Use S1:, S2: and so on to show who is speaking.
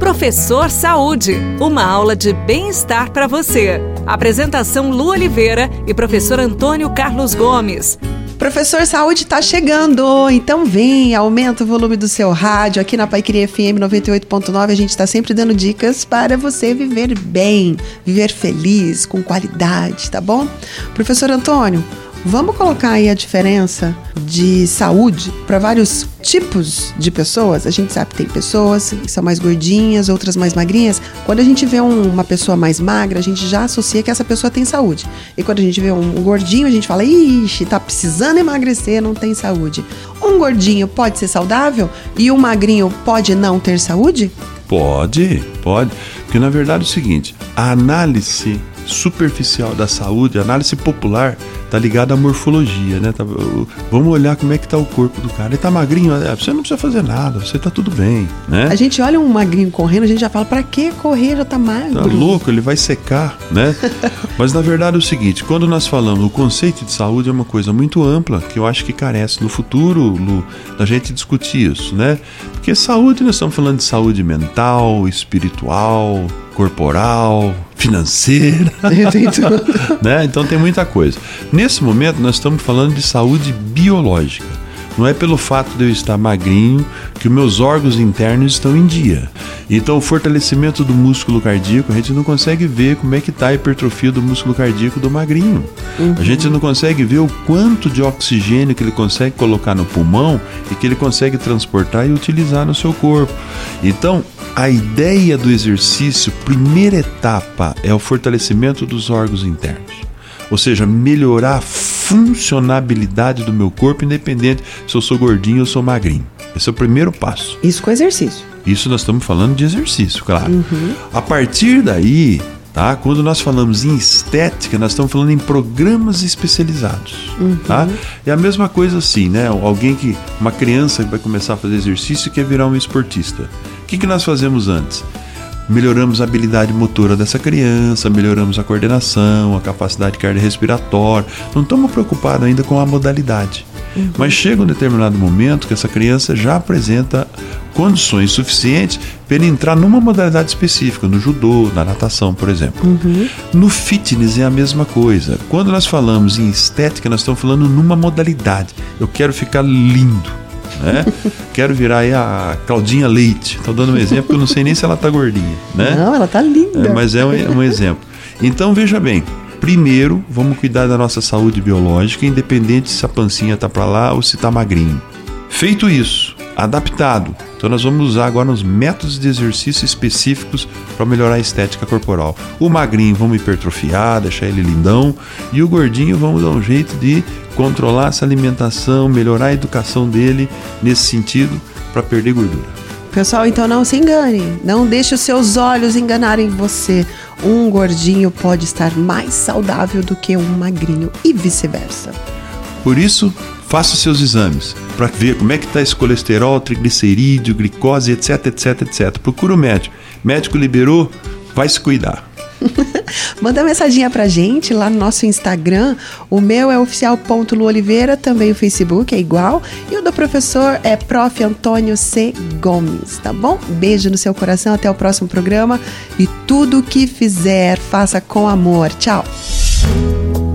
S1: Professor Saúde, uma aula de bem-estar para você. Apresentação Lu Oliveira e professor Antônio Carlos Gomes.
S2: Professor Saúde está chegando, então vem, aumenta o volume do seu rádio. Aqui na Paiqueria FM 98.9 a gente está sempre dando dicas para você viver bem, viver feliz, com qualidade, tá bom? Professor Antônio, Vamos colocar aí a diferença de saúde para vários tipos de pessoas. A gente sabe que tem pessoas que são mais gordinhas, outras mais magrinhas. Quando a gente vê um, uma pessoa mais magra, a gente já associa que essa pessoa tem saúde. E quando a gente vê um gordinho, a gente fala: ixi, tá precisando emagrecer, não tem saúde. Um gordinho pode ser saudável e um magrinho pode não ter saúde?
S3: Pode, pode. Porque na verdade é o seguinte: a análise superficial da saúde, a análise popular, tá ligada à morfologia, né? Tá, vamos olhar como é que tá o corpo do cara. Ele tá magrinho, é, você não precisa fazer nada, você tá tudo bem, né?
S2: A gente olha um magrinho correndo, a gente já fala, para que correr? Já tá magro.
S3: Tá louco, ele vai secar, né? Mas na verdade é o seguinte, quando nós falamos, o conceito de saúde é uma coisa muito ampla, que eu acho que carece no futuro, Lu, da gente discutir isso, né? Porque saúde, nós estamos falando de saúde mental, espiritual, corporal, financeira. né? Então tem muita coisa. Nesse momento nós estamos falando de saúde biológica. Não é pelo fato de eu estar magrinho que os meus órgãos internos estão em dia. Então, o fortalecimento do músculo cardíaco, a gente não consegue ver como é que está a hipertrofia do músculo cardíaco do magrinho. Uhum. A gente não consegue ver o quanto de oxigênio que ele consegue colocar no pulmão e que ele consegue transportar e utilizar no seu corpo. Então, a ideia do exercício, primeira etapa, é o fortalecimento dos órgãos internos. Ou seja, melhorar a funcionabilidade do meu corpo, independente se eu sou gordinho ou sou magrinho. Esse é o primeiro passo.
S2: Isso com exercício.
S3: Isso nós estamos falando de exercício, claro. Uhum. A partir daí, tá? Quando nós falamos em estética, nós estamos falando em programas especializados, uhum. tá? É a mesma coisa assim, né? Alguém que uma criança que vai começar a fazer exercício e quer virar um esportista que, que nós fazemos antes? Melhoramos a habilidade motora dessa criança, melhoramos a coordenação, a capacidade cardiorrespiratória. Não estamos preocupados ainda com a modalidade. Uhum. Mas chega um determinado momento que essa criança já apresenta condições suficientes para ele entrar numa modalidade específica, no judô, na natação, por exemplo. Uhum. No fitness é a mesma coisa. Quando nós falamos em estética, nós estamos falando numa modalidade. Eu quero ficar lindo né? Quero virar aí a Claudinha Leite. Estou dando um exemplo, porque eu não sei nem se ela está gordinha, né?
S2: Não, ela está linda.
S3: É, mas é um, um exemplo. Então, veja bem, primeiro vamos cuidar da nossa saúde biológica, independente se a pancinha está para lá ou se está magrinho. Feito isso, adaptado. Então nós vamos usar agora uns métodos de exercício específicos para melhorar a estética corporal. O magrinho vamos hipertrofiar, deixar ele lindão, e o gordinho vamos dar um jeito de controlar essa alimentação, melhorar a educação dele nesse sentido para perder gordura.
S2: Pessoal, então não se engane, não deixe os seus olhos enganarem você. Um gordinho pode estar mais saudável do que um magrinho e vice-versa.
S3: Por isso, faça seus exames para ver como é que está esse colesterol, triglicerídeo, glicose, etc, etc, etc. Procura o médico. Médico liberou, vai se cuidar.
S2: Manda mensaginha pra gente lá no nosso Instagram. O meu é oficial.luoliveira, também o Facebook é igual. E o do professor é Prof. Antônio C. Gomes, tá bom? Beijo no seu coração, até o próximo programa. E tudo que fizer, faça com amor. Tchau!